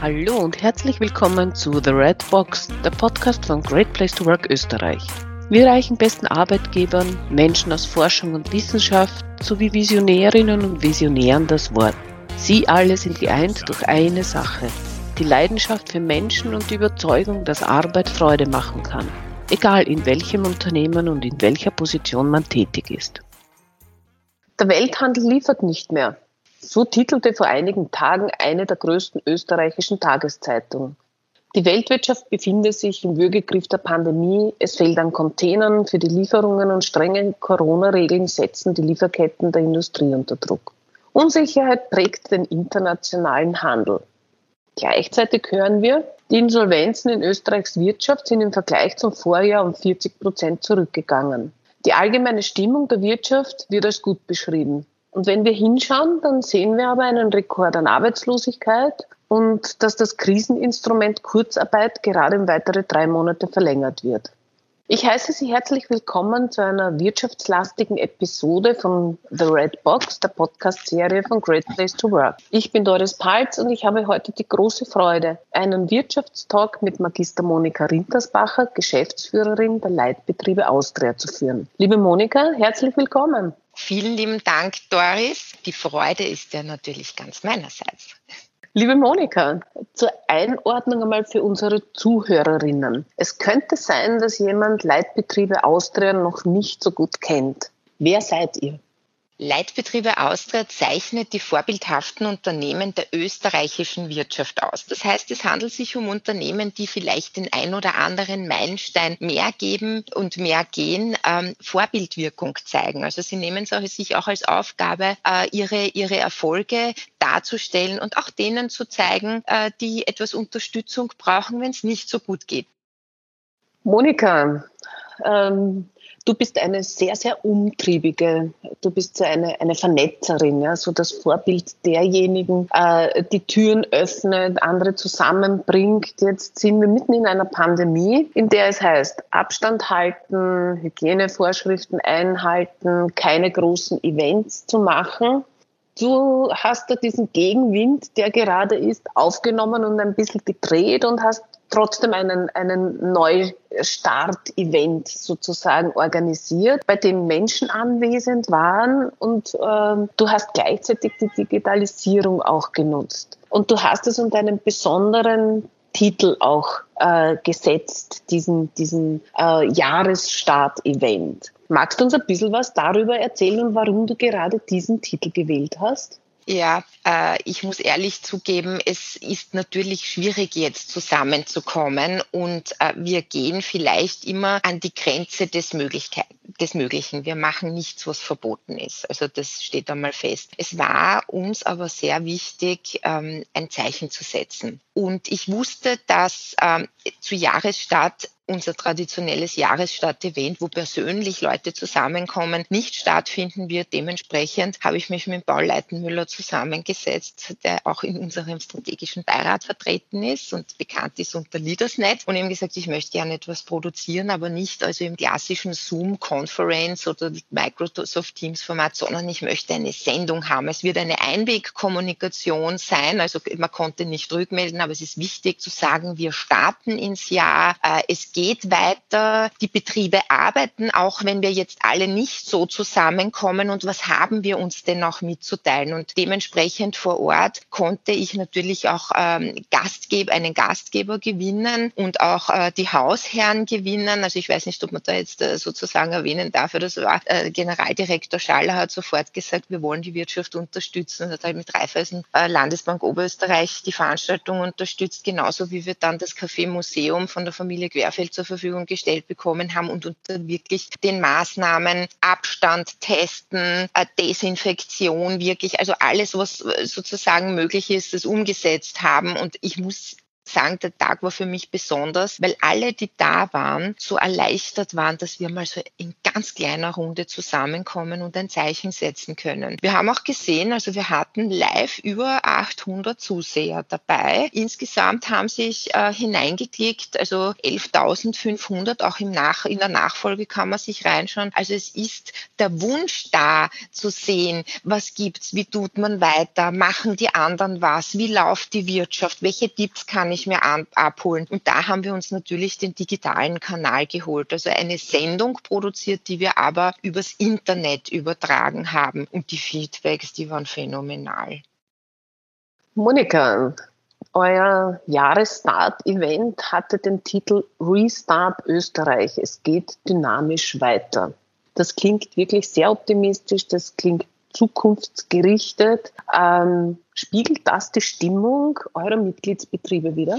Hallo und herzlich willkommen zu The Red Box, der Podcast von Great Place to Work Österreich. Wir reichen besten Arbeitgebern, Menschen aus Forschung und Wissenschaft sowie Visionärinnen und Visionären das Wort. Sie alle sind geeint durch eine Sache, die Leidenschaft für Menschen und die Überzeugung, dass Arbeit Freude machen kann, egal in welchem Unternehmen und in welcher Position man tätig ist. Der Welthandel liefert nicht mehr. So titelte vor einigen Tagen eine der größten österreichischen Tageszeitungen. Die Weltwirtschaft befindet sich im Würgegriff der Pandemie. Es fehlt an Containern für die Lieferungen und strenge Corona-Regeln setzen die Lieferketten der Industrie unter Druck. Unsicherheit prägt den internationalen Handel. Gleichzeitig hören wir, die Insolvenzen in Österreichs Wirtschaft sind im Vergleich zum Vorjahr um 40 Prozent zurückgegangen. Die allgemeine Stimmung der Wirtschaft wird als gut beschrieben. Und wenn wir hinschauen, dann sehen wir aber einen Rekord an Arbeitslosigkeit und dass das Kriseninstrument Kurzarbeit gerade um weitere drei Monate verlängert wird. Ich heiße Sie herzlich willkommen zu einer wirtschaftslastigen Episode von The Red Box, der Podcast-Serie von Great Place to Work. Ich bin Doris Palz und ich habe heute die große Freude, einen Wirtschaftstalk mit Magister Monika Rintersbacher, Geschäftsführerin der Leitbetriebe Austria zu führen. Liebe Monika, herzlich willkommen. Vielen lieben Dank, Doris. Die Freude ist ja natürlich ganz meinerseits. Liebe Monika, zur Einordnung einmal für unsere Zuhörerinnen. Es könnte sein, dass jemand Leitbetriebe Austria noch nicht so gut kennt. Wer seid ihr? Leitbetriebe Austria zeichnet die vorbildhaften Unternehmen der österreichischen Wirtschaft aus. Das heißt, es handelt sich um Unternehmen, die vielleicht den ein oder anderen Meilenstein mehr geben und mehr gehen, ähm, Vorbildwirkung zeigen. Also sie nehmen es sich auch als Aufgabe, äh, ihre, ihre Erfolge darzustellen und auch denen zu zeigen, äh, die etwas Unterstützung brauchen, wenn es nicht so gut geht. Monika, ähm, du bist eine sehr, sehr umtriebige, du bist eine, eine Vernetzerin, ja, so das Vorbild derjenigen, äh, die Türen öffnet, andere zusammenbringt. Jetzt sind wir mitten in einer Pandemie, in der es heißt, Abstand halten, Hygienevorschriften einhalten, keine großen Events zu machen. Du hast da diesen Gegenwind, der gerade ist, aufgenommen und ein bisschen gedreht und hast trotzdem einen, einen Neustart-Event sozusagen organisiert, bei dem Menschen anwesend waren und ähm, du hast gleichzeitig die Digitalisierung auch genutzt. Und du hast es unter einem besonderen Titel auch äh, gesetzt, diesen, diesen äh, Jahresstart-Event. Magst du uns ein bisschen was darüber erzählen, warum du gerade diesen Titel gewählt hast? Ja, äh, ich muss ehrlich zugeben, es ist natürlich schwierig jetzt zusammenzukommen und äh, wir gehen vielleicht immer an die Grenze des, Möglichkeit des Möglichen. Wir machen nichts, was verboten ist. Also das steht einmal fest. Es war uns aber sehr wichtig, ähm, ein Zeichen zu setzen. Und ich wusste, dass ähm, zu Jahresstart unser traditionelles Jahresstadt-Event, wo persönlich Leute zusammenkommen, nicht stattfinden wird. Dementsprechend habe ich mich mit Paul Leitenmüller zusammengesetzt, der auch in unserem strategischen Beirat vertreten ist und bekannt ist unter Leadersnet und ihm gesagt, ich möchte gerne etwas produzieren, aber nicht also im klassischen Zoom-Conference oder Microsoft Teams-Format, sondern ich möchte eine Sendung haben. Es wird eine Einwegkommunikation sein, also man konnte nicht rückmelden, aber es ist wichtig zu sagen, wir starten ins Jahr. Äh, es geht weiter, die Betriebe arbeiten, auch wenn wir jetzt alle nicht so zusammenkommen und was haben wir uns denn noch mitzuteilen? Und dementsprechend vor Ort konnte ich natürlich auch ähm, Gastgeber, einen Gastgeber gewinnen und auch äh, die Hausherren gewinnen. Also ich weiß nicht, ob man da jetzt äh, sozusagen erwähnen darf, das war äh, Generaldirektor Schaller hat sofort gesagt, wir wollen die Wirtschaft unterstützen und hat halt mit Raiffeisen äh, Landesbank Oberösterreich die Veranstaltung unterstützt, genauso wie wir dann das Café Museum von der Familie Querfeld Geld zur Verfügung gestellt bekommen haben und unter wirklich den Maßnahmen Abstand testen, äh, Desinfektion wirklich, also alles, was sozusagen möglich ist, das umgesetzt haben. Und ich muss sagen, der Tag war für mich besonders, weil alle, die da waren, so erleichtert waren, dass wir mal so in ganz kleiner Runde zusammenkommen und ein Zeichen setzen können. Wir haben auch gesehen, also wir hatten live über 800 Zuseher dabei. Insgesamt haben sich äh, hineingeklickt, also 11.500, auch im Nach in der Nachfolge kann man sich reinschauen. Also es ist der Wunsch da zu sehen, was gibt's, wie tut man weiter, machen die anderen was, wie läuft die Wirtschaft, welche Tipps kann ich mir an, abholen. Und da haben wir uns natürlich den digitalen Kanal geholt, also eine Sendung produziert, die wir aber übers Internet übertragen haben. Und die Feedbacks, die waren phänomenal. Monika, euer Jahresstart-Event hatte den Titel Restart Österreich. Es geht dynamisch weiter. Das klingt wirklich sehr optimistisch, das klingt zukunftsgerichtet. Ähm, spiegelt das die Stimmung eurer Mitgliedsbetriebe wieder?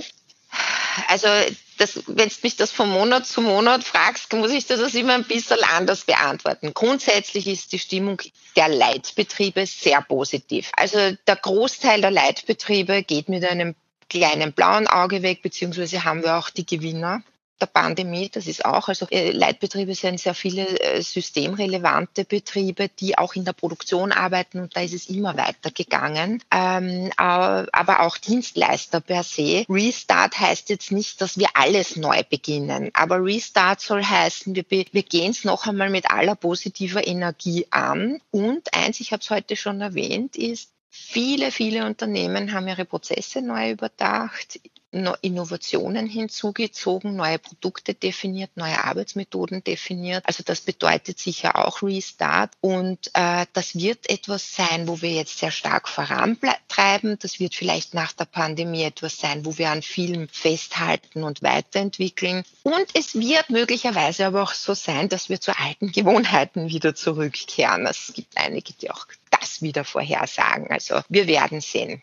Also wenn du mich das von Monat zu Monat fragst, muss ich das immer ein bisschen anders beantworten. Grundsätzlich ist die Stimmung der Leitbetriebe sehr positiv. Also der Großteil der Leitbetriebe geht mit einem kleinen blauen Auge weg, beziehungsweise haben wir auch die Gewinner der Pandemie. Das ist auch, also äh, Leitbetriebe sind sehr viele äh, systemrelevante Betriebe, die auch in der Produktion arbeiten und da ist es immer weitergegangen. Ähm, aber auch Dienstleister per se. Restart heißt jetzt nicht, dass wir alles neu beginnen, aber Restart soll heißen, wir, wir gehen es noch einmal mit aller positiver Energie an. Und eins, ich habe es heute schon erwähnt, ist, Viele, viele Unternehmen haben ihre Prozesse neu überdacht, Innovationen hinzugezogen, neue Produkte definiert, neue Arbeitsmethoden definiert. Also das bedeutet sicher auch Restart. Und äh, das wird etwas sein, wo wir jetzt sehr stark vorantreiben. Das wird vielleicht nach der Pandemie etwas sein, wo wir an vielem festhalten und weiterentwickeln. Und es wird möglicherweise aber auch so sein, dass wir zu alten Gewohnheiten wieder zurückkehren. Es gibt einige, die auch das wieder vorhersagen. Also wir werden sehen.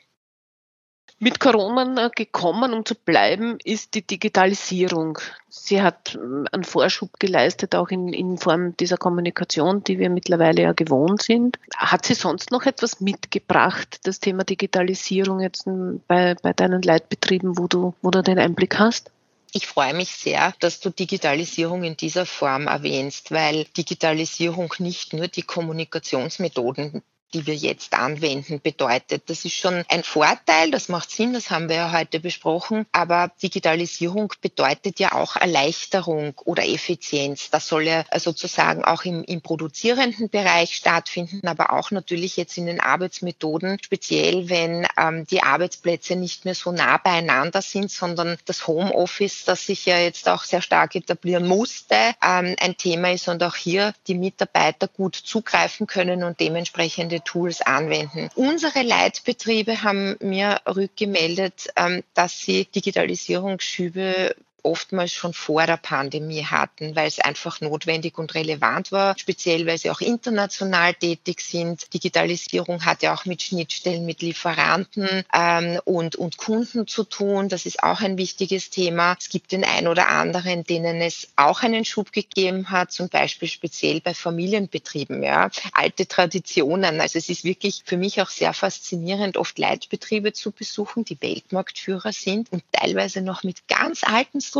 Mit Corona gekommen, um zu bleiben, ist die Digitalisierung. Sie hat ähm, einen Vorschub geleistet, auch in, in Form dieser Kommunikation, die wir mittlerweile ja gewohnt sind. Hat sie sonst noch etwas mitgebracht, das Thema Digitalisierung jetzt ähm, bei, bei deinen Leitbetrieben, wo du, wo du den Einblick hast? Ich freue mich sehr, dass du Digitalisierung in dieser Form erwähnst, weil Digitalisierung nicht nur die Kommunikationsmethoden die wir jetzt anwenden, bedeutet. Das ist schon ein Vorteil, das macht Sinn, das haben wir ja heute besprochen, aber Digitalisierung bedeutet ja auch Erleichterung oder Effizienz. Das soll ja sozusagen auch im, im produzierenden Bereich stattfinden, aber auch natürlich jetzt in den Arbeitsmethoden, speziell wenn ähm, die Arbeitsplätze nicht mehr so nah beieinander sind, sondern das Homeoffice, das sich ja jetzt auch sehr stark etablieren musste, ähm, ein Thema ist und auch hier die Mitarbeiter gut zugreifen können und dementsprechend entsprechende Tools anwenden. Unsere Leitbetriebe haben mir rückgemeldet, ähm, dass sie Digitalisierungsschübe oftmals schon vor der Pandemie hatten, weil es einfach notwendig und relevant war, speziell weil sie auch international tätig sind. Digitalisierung hat ja auch mit Schnittstellen mit Lieferanten ähm, und, und Kunden zu tun. Das ist auch ein wichtiges Thema. Es gibt den ein oder anderen, denen es auch einen Schub gegeben hat, zum Beispiel speziell bei Familienbetrieben, ja, alte Traditionen. Also es ist wirklich für mich auch sehr faszinierend, oft Leitbetriebe zu besuchen, die Weltmarktführer sind und teilweise noch mit ganz alten Strukturen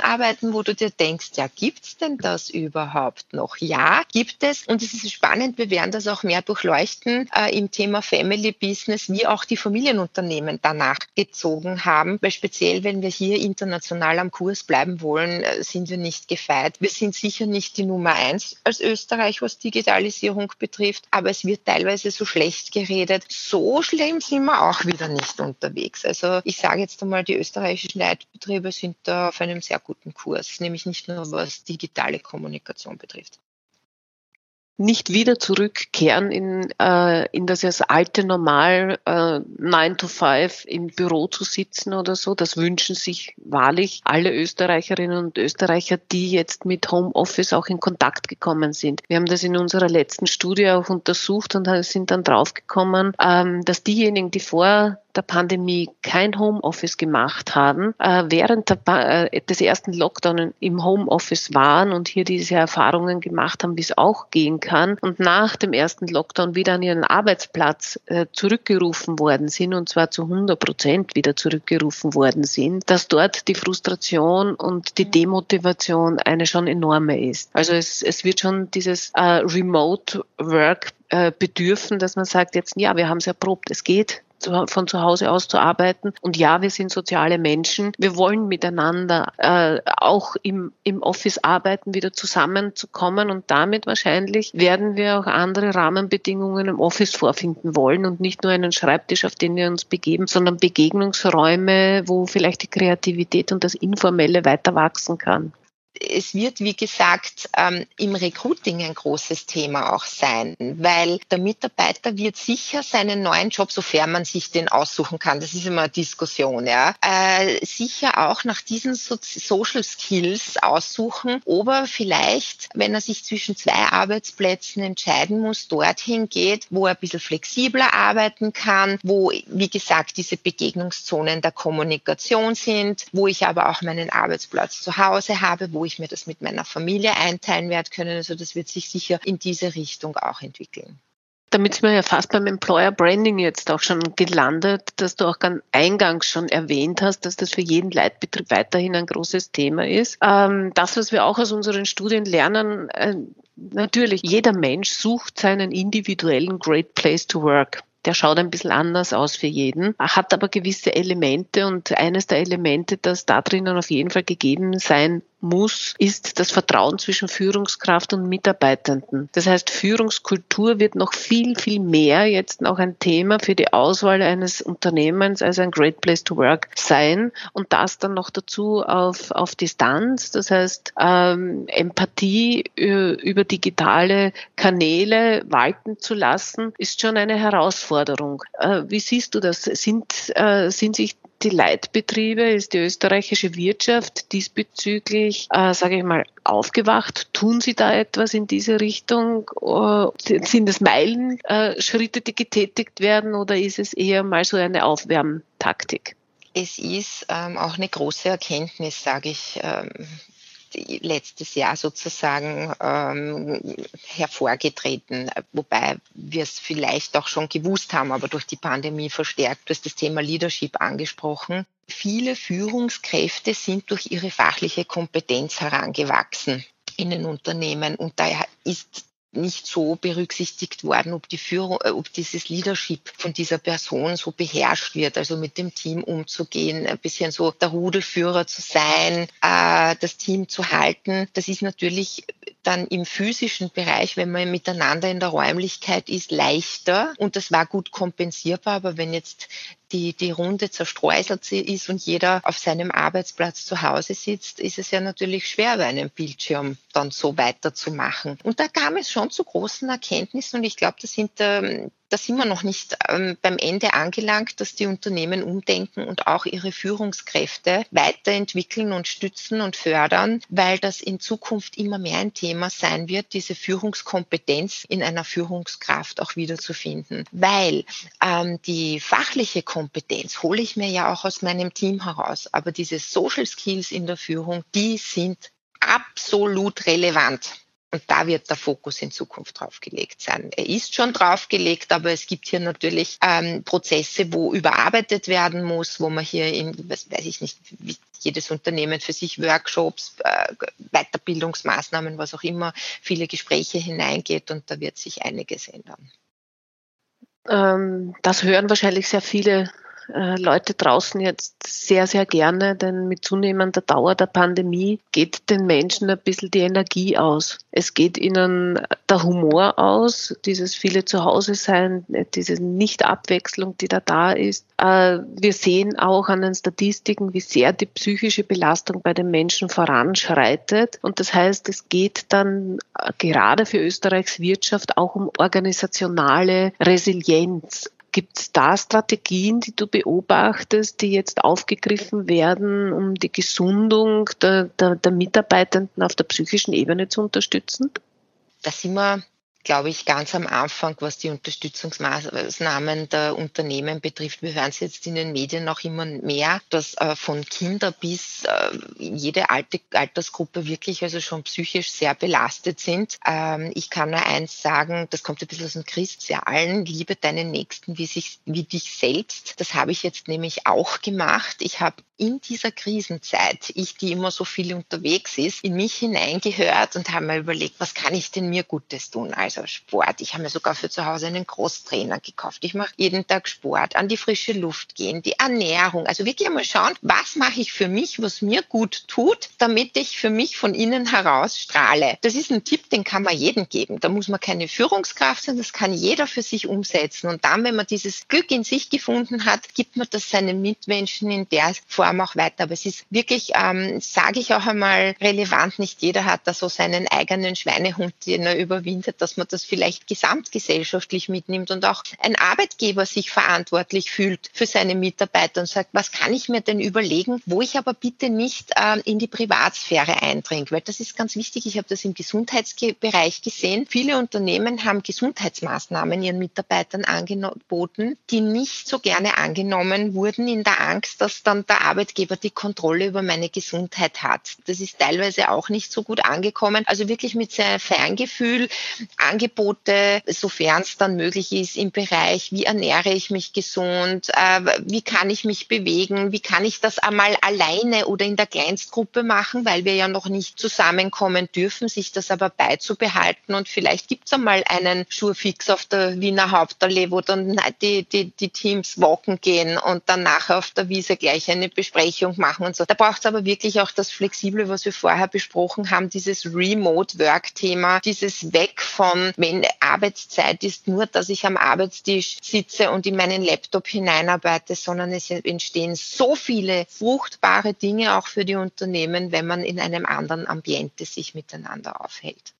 arbeiten, wo du dir denkst, ja, gibt's denn das überhaupt noch? Ja, gibt es. Und es ist spannend, wir werden das auch mehr durchleuchten äh, im Thema Family Business, wie auch die Familienunternehmen danach gezogen haben, weil speziell, wenn wir hier international am Kurs bleiben wollen, äh, sind wir nicht gefeit. Wir sind sicher nicht die Nummer eins als Österreich, was Digitalisierung betrifft, aber es wird teilweise so schlecht geredet. So schlimm sind wir auch wieder nicht unterwegs. Also ich sage jetzt einmal, die österreichischen Leitbetriebe sind da einem sehr guten Kurs, nämlich nicht nur was digitale Kommunikation betrifft nicht wieder zurückkehren in, äh, in das, das alte Normal, äh, 9 to 5 im Büro zu sitzen oder so. Das wünschen sich wahrlich alle Österreicherinnen und Österreicher, die jetzt mit Homeoffice auch in Kontakt gekommen sind. Wir haben das in unserer letzten Studie auch untersucht und sind dann draufgekommen, ähm, dass diejenigen, die vor der Pandemie kein Homeoffice gemacht haben, äh, während äh, des ersten Lockdown im Homeoffice waren und hier diese Erfahrungen gemacht haben, wie es auch gehen kann und nach dem ersten Lockdown wieder an ihren Arbeitsplatz äh, zurückgerufen worden sind und zwar zu 100 Prozent wieder zurückgerufen worden sind, dass dort die Frustration und die Demotivation eine schon enorme ist. Also es, es wird schon dieses Remote Work bedürfen, dass man sagt jetzt, ja, wir haben es erprobt, es geht von zu Hause aus zu arbeiten. Und ja, wir sind soziale Menschen. Wir wollen miteinander äh, auch im, im Office arbeiten, wieder zusammenzukommen. Und damit wahrscheinlich werden wir auch andere Rahmenbedingungen im Office vorfinden wollen und nicht nur einen Schreibtisch, auf den wir uns begeben, sondern Begegnungsräume, wo vielleicht die Kreativität und das Informelle weiter wachsen kann es wird, wie gesagt, ähm, im Recruiting ein großes Thema auch sein, weil der Mitarbeiter wird sicher seinen neuen Job, sofern man sich den aussuchen kann, das ist immer eine Diskussion, ja, äh, sicher auch nach diesen so Social Skills aussuchen, ob er vielleicht, wenn er sich zwischen zwei Arbeitsplätzen entscheiden muss, dorthin geht, wo er ein bisschen flexibler arbeiten kann, wo, wie gesagt, diese Begegnungszonen der Kommunikation sind, wo ich aber auch meinen Arbeitsplatz zu Hause habe, wo ich mir das mit meiner Familie einteilen werde können. Also das wird sich sicher in diese Richtung auch entwickeln. Damit sind wir ja fast beim Employer Branding jetzt auch schon gelandet, dass du auch ganz eingangs schon erwähnt hast, dass das für jeden Leitbetrieb weiterhin ein großes Thema ist. Ähm, das, was wir auch aus unseren Studien lernen, äh, natürlich, jeder Mensch sucht seinen individuellen Great Place to Work der schaut ein bisschen anders aus für jeden, hat aber gewisse Elemente und eines der Elemente, das da drinnen auf jeden Fall gegeben sein muss, ist das Vertrauen zwischen Führungskraft und Mitarbeitenden. Das heißt, Führungskultur wird noch viel, viel mehr jetzt noch ein Thema für die Auswahl eines Unternehmens als ein Great Place to Work sein und das dann noch dazu auf, auf Distanz. Das heißt, ähm, Empathie äh, über digitale Kanäle walten zu lassen, ist schon eine Herausforderung. Äh, wie siehst du das? Sind, äh, sind sich die Leitbetriebe, ist die österreichische Wirtschaft diesbezüglich, äh, sage ich mal, aufgewacht? Tun Sie da etwas in diese Richtung? Äh, sind es Meilenschritte, die getätigt werden oder ist es eher mal so eine Aufwärmtaktik? Es ist ähm, auch eine große Erkenntnis, sage ich, ähm, letztes Jahr sozusagen ähm, hervorgetreten, wobei wir es vielleicht auch schon gewusst haben, aber durch die Pandemie verstärkt. Du hast das Thema Leadership angesprochen. Viele Führungskräfte sind durch ihre fachliche Kompetenz herangewachsen in den Unternehmen und daher ist nicht so berücksichtigt worden, ob die Führung, äh, ob dieses Leadership von dieser Person so beherrscht wird, also mit dem Team umzugehen, ein bisschen so der Rudelführer zu sein, äh, das Team zu halten. Das ist natürlich dann im physischen Bereich, wenn man miteinander in der Räumlichkeit ist, leichter und das war gut kompensierbar. Aber wenn jetzt die, die Runde zerstreuselt ist und jeder auf seinem Arbeitsplatz zu Hause sitzt, ist es ja natürlich schwer, bei einem Bildschirm dann so weiterzumachen. Und da kam es schon zu großen Erkenntnissen und ich glaube, das sind ähm, da sind wir noch nicht ähm, beim Ende angelangt, dass die Unternehmen umdenken und auch ihre Führungskräfte weiterentwickeln und stützen und fördern, weil das in Zukunft immer mehr ein Thema sein wird, diese Führungskompetenz in einer Führungskraft auch wiederzufinden. Weil ähm, die fachliche Kompetenz hole ich mir ja auch aus meinem Team heraus, aber diese Social Skills in der Führung, die sind absolut relevant. Und da wird der Fokus in Zukunft drauf gelegt sein. Er ist schon drauf gelegt, aber es gibt hier natürlich ähm, Prozesse, wo überarbeitet werden muss, wo man hier in, was weiß ich nicht, jedes Unternehmen für sich Workshops, äh, Weiterbildungsmaßnahmen, was auch immer, viele Gespräche hineingeht und da wird sich einiges ändern. Ähm, das hören wahrscheinlich sehr viele äh, Leute draußen jetzt sehr, sehr gerne, denn mit zunehmender Dauer der Pandemie geht den Menschen ein bisschen die Energie aus. Es geht ihnen der Humor aus, dieses viele zu Hause sein, diese Nicht-Abwechslung, die da da ist. Äh, wir sehen auch an den Statistiken, wie sehr die psychische Belastung bei den Menschen voranschreitet. Und das heißt, es geht dann äh, gerade für Österreichs Wirtschaft auch um organisationale Resilienz Gibt es da Strategien, die du beobachtest, die jetzt aufgegriffen werden, um die Gesundung der, der, der Mitarbeitenden auf der psychischen Ebene zu unterstützen? Da sind wir glaube ich, ganz am Anfang, was die Unterstützungsmaßnahmen der Unternehmen betrifft. Wir hören es jetzt in den Medien noch immer mehr, dass äh, von Kinder bis äh, jede alte Altersgruppe wirklich also schon psychisch sehr belastet sind. Ähm, ich kann nur eins sagen, das kommt ein bisschen aus dem Christsealen, liebe deinen Nächsten wie, sich, wie dich selbst. Das habe ich jetzt nämlich auch gemacht. Ich habe in dieser Krisenzeit, ich, die immer so viel unterwegs ist, in mich hineingehört und habe mir überlegt, was kann ich denn mir Gutes tun? Also Sport. Ich habe mir sogar für zu Hause einen Großtrainer gekauft. Ich mache jeden Tag Sport, an die frische Luft gehen, die Ernährung. Also wirklich einmal schauen, was mache ich für mich, was mir gut tut, damit ich für mich von innen heraus strahle. Das ist ein Tipp, den kann man jedem geben. Da muss man keine Führungskraft sein, das kann jeder für sich umsetzen. Und dann, wenn man dieses Glück in sich gefunden hat, gibt man das seinen Mitmenschen in der Form auch weiter. Aber es ist wirklich, ähm, sage ich auch einmal, relevant. Nicht jeder hat da so seinen eigenen Schweinehund, den er überwindet, dass man das vielleicht gesamtgesellschaftlich mitnimmt und auch ein Arbeitgeber sich verantwortlich fühlt für seine Mitarbeiter und sagt, was kann ich mir denn überlegen, wo ich aber bitte nicht äh, in die Privatsphäre eindringe, weil das ist ganz wichtig. Ich habe das im Gesundheitsbereich gesehen. Viele Unternehmen haben Gesundheitsmaßnahmen ihren Mitarbeitern angeboten, die nicht so gerne angenommen wurden in der Angst, dass dann der Arbeitgeber die Kontrolle über meine Gesundheit hat. Das ist teilweise auch nicht so gut angekommen. Also wirklich mit sehr Feingefühl Angebote, sofern es dann möglich ist, im Bereich, wie ernähre ich mich gesund, äh, wie kann ich mich bewegen, wie kann ich das einmal alleine oder in der Kleinstgruppe machen, weil wir ja noch nicht zusammenkommen dürfen, sich das aber beizubehalten und vielleicht gibt es einmal einen Schurfix auf der Wiener Hauptallee, wo dann die, die, die Teams walken gehen und dann nachher auf der Wiese gleich eine Besprechung machen und so. Da braucht es aber wirklich auch das Flexible, was wir vorher besprochen haben, dieses Remote-Work-Thema, dieses Weg von, wenn Arbeitszeit ist nur, dass ich am Arbeitstisch sitze und in meinen Laptop hineinarbeite, sondern es entstehen so viele fruchtbare Dinge auch für die Unternehmen, wenn man in einem anderen Ambiente sich miteinander aufhält.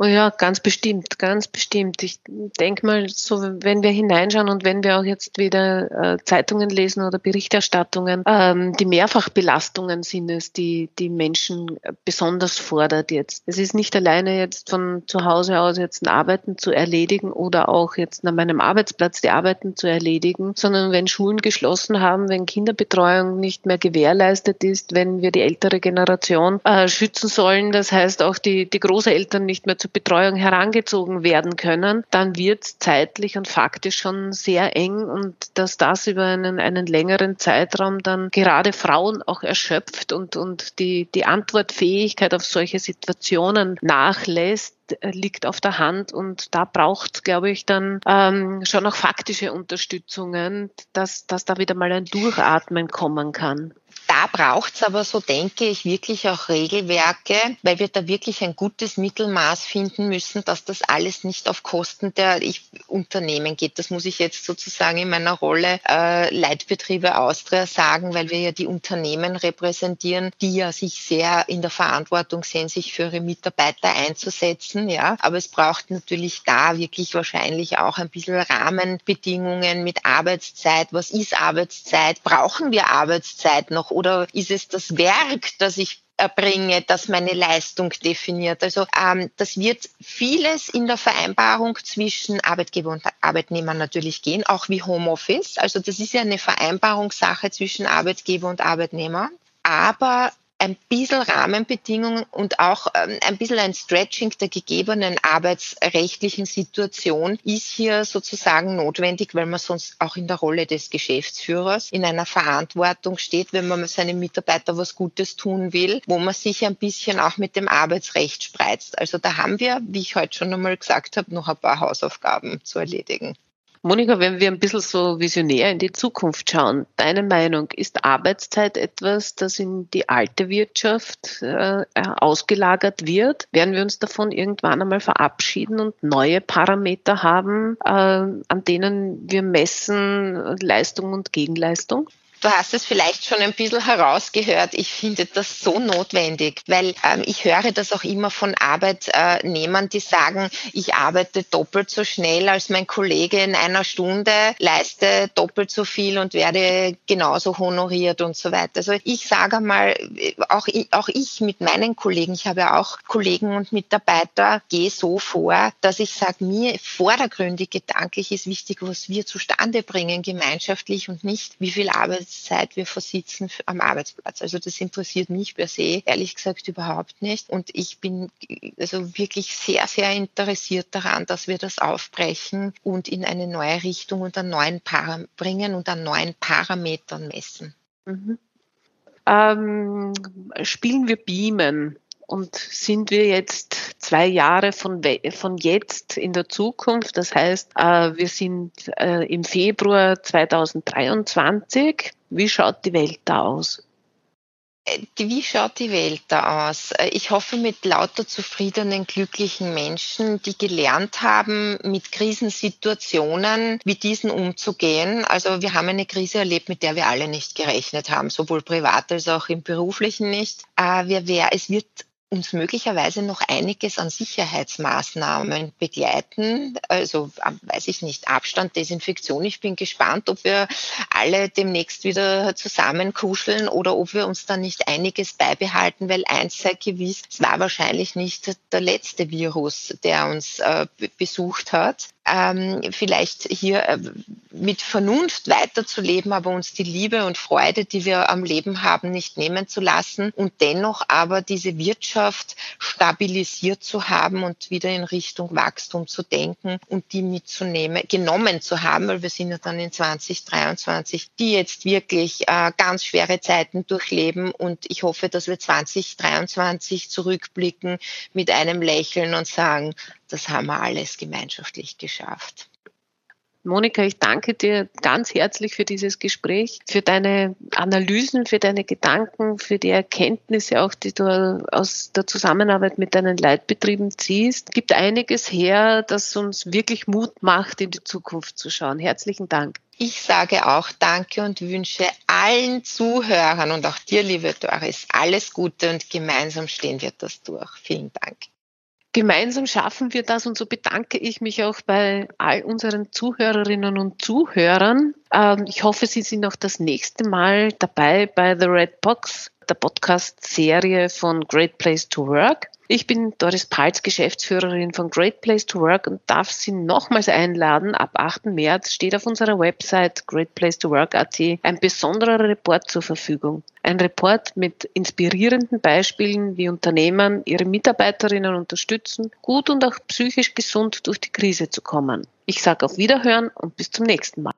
Oh ja, ganz bestimmt, ganz bestimmt. Ich denke mal, so wenn wir hineinschauen und wenn wir auch jetzt wieder äh, Zeitungen lesen oder Berichterstattungen, ähm, die Mehrfachbelastungen sind es, die die Menschen besonders fordert jetzt. Es ist nicht alleine jetzt von zu Hause aus jetzt ein Arbeiten zu erledigen oder auch jetzt an meinem Arbeitsplatz die Arbeiten zu erledigen, sondern wenn Schulen geschlossen haben, wenn Kinderbetreuung nicht mehr gewährleistet ist, wenn wir die ältere Generation äh, schützen sollen, das heißt auch die, die Großeltern nicht mehr zu zur Betreuung herangezogen werden können, dann wird zeitlich und faktisch schon sehr eng und dass das über einen, einen längeren Zeitraum dann gerade Frauen auch erschöpft und, und die, die Antwortfähigkeit auf solche Situationen nachlässt, liegt auf der Hand und da braucht, glaube ich, dann ähm, schon auch faktische Unterstützungen, dass, dass da wieder mal ein Durchatmen kommen kann. Da braucht es aber, so denke ich, wirklich auch Regelwerke, weil wir da wirklich ein gutes Mittelmaß finden müssen, dass das alles nicht auf Kosten der ich, Unternehmen geht. Das muss ich jetzt sozusagen in meiner Rolle äh, Leitbetriebe Austria sagen, weil wir ja die Unternehmen repräsentieren, die ja sich sehr in der Verantwortung sehen, sich für ihre Mitarbeiter einzusetzen. Ja, aber es braucht natürlich da wirklich wahrscheinlich auch ein bisschen Rahmenbedingungen mit Arbeitszeit. Was ist Arbeitszeit? Brauchen wir Arbeitszeit noch? oder ist es das Werk, das ich erbringe, das meine Leistung definiert. Also ähm, das wird vieles in der Vereinbarung zwischen Arbeitgeber und Arbeitnehmer natürlich gehen, auch wie Homeoffice. Also das ist ja eine Vereinbarungssache zwischen Arbeitgeber und Arbeitnehmer. Aber ein bisschen Rahmenbedingungen und auch ähm, ein bisschen ein Stretching der gegebenen arbeitsrechtlichen Situation ist hier sozusagen notwendig, weil man sonst auch in der Rolle des Geschäftsführers in einer Verantwortung steht, wenn man seinem Mitarbeiter was Gutes tun will, wo man sich ein bisschen auch mit dem Arbeitsrecht spreizt. Also da haben wir, wie ich heute schon einmal gesagt habe, noch ein paar Hausaufgaben zu erledigen. Monika, wenn wir ein bisschen so visionär in die Zukunft schauen, deine Meinung, ist Arbeitszeit etwas, das in die alte Wirtschaft äh, ausgelagert wird? Werden wir uns davon irgendwann einmal verabschieden und neue Parameter haben, äh, an denen wir messen Leistung und Gegenleistung? Du hast es vielleicht schon ein bisschen herausgehört. Ich finde das so notwendig, weil ähm, ich höre das auch immer von Arbeitnehmern, die sagen, ich arbeite doppelt so schnell als mein Kollege in einer Stunde, leiste doppelt so viel und werde genauso honoriert und so weiter. Also ich sage mal, auch ich, auch ich mit meinen Kollegen, ich habe ja auch Kollegen und Mitarbeiter, gehe so vor, dass ich sage, mir vordergründig gedanklich ist wichtig, was wir zustande bringen gemeinschaftlich und nicht, wie viel Arbeit Arbeitszeit wir versitzen am Arbeitsplatz. Also das interessiert mich per se ehrlich gesagt überhaupt nicht. Und ich bin also wirklich sehr, sehr interessiert daran, dass wir das aufbrechen und in eine neue Richtung und an neuen Para bringen und an neuen Parametern messen. Mhm. Ähm, spielen wir Beamen und sind wir jetzt zwei Jahre von, von jetzt in der Zukunft. Das heißt, äh, wir sind äh, im Februar 2023. Wie schaut die Welt da aus? Äh, wie schaut die Welt da aus? Ich hoffe mit lauter zufriedenen, glücklichen Menschen, die gelernt haben, mit Krisensituationen wie diesen umzugehen. Also wir haben eine Krise erlebt, mit der wir alle nicht gerechnet haben, sowohl privat als auch im beruflichen nicht. Wir, es wird uns möglicherweise noch einiges an Sicherheitsmaßnahmen begleiten. Also weiß ich nicht, Abstand, Desinfektion. Ich bin gespannt, ob wir alle demnächst wieder zusammenkuscheln oder ob wir uns da nicht einiges beibehalten, weil eins sei gewiss, es war wahrscheinlich nicht der letzte Virus, der uns äh, besucht hat ähm, vielleicht hier äh, mit Vernunft weiterzuleben, aber uns die Liebe und Freude, die wir am Leben haben, nicht nehmen zu lassen und dennoch aber diese Wirtschaft stabilisiert zu haben und wieder in Richtung Wachstum zu denken und die mitzunehmen, genommen zu haben, weil wir sind ja dann in 2023, die jetzt wirklich äh, ganz schwere Zeiten durchleben und ich hoffe, dass wir 2023 zurückblicken mit einem Lächeln und sagen, das haben wir alles gemeinschaftlich geschafft. Monika, ich danke dir ganz herzlich für dieses Gespräch, für deine Analysen, für deine Gedanken, für die Erkenntnisse auch, die du aus der Zusammenarbeit mit deinen Leitbetrieben ziehst. Es gibt einiges her, das uns wirklich Mut macht, in die Zukunft zu schauen. Herzlichen Dank. Ich sage auch Danke und wünsche allen Zuhörern und auch dir, liebe Doris, alles Gute und gemeinsam stehen wir das durch. Vielen Dank. Gemeinsam schaffen wir das und so bedanke ich mich auch bei all unseren Zuhörerinnen und Zuhörern. Ähm, ich hoffe, Sie sind auch das nächste Mal dabei bei The Red Box, der Podcast-Serie von Great Place to Work. Ich bin Doris Palz, Geschäftsführerin von Great Place to Work und darf Sie nochmals einladen. Ab 8. März steht auf unserer Website greatplacetowork.at ein besonderer Report zur Verfügung. Ein Report mit inspirierenden Beispielen, wie Unternehmen ihre Mitarbeiterinnen unterstützen, gut und auch psychisch gesund durch die Krise zu kommen. Ich sage auf Wiederhören und bis zum nächsten Mal.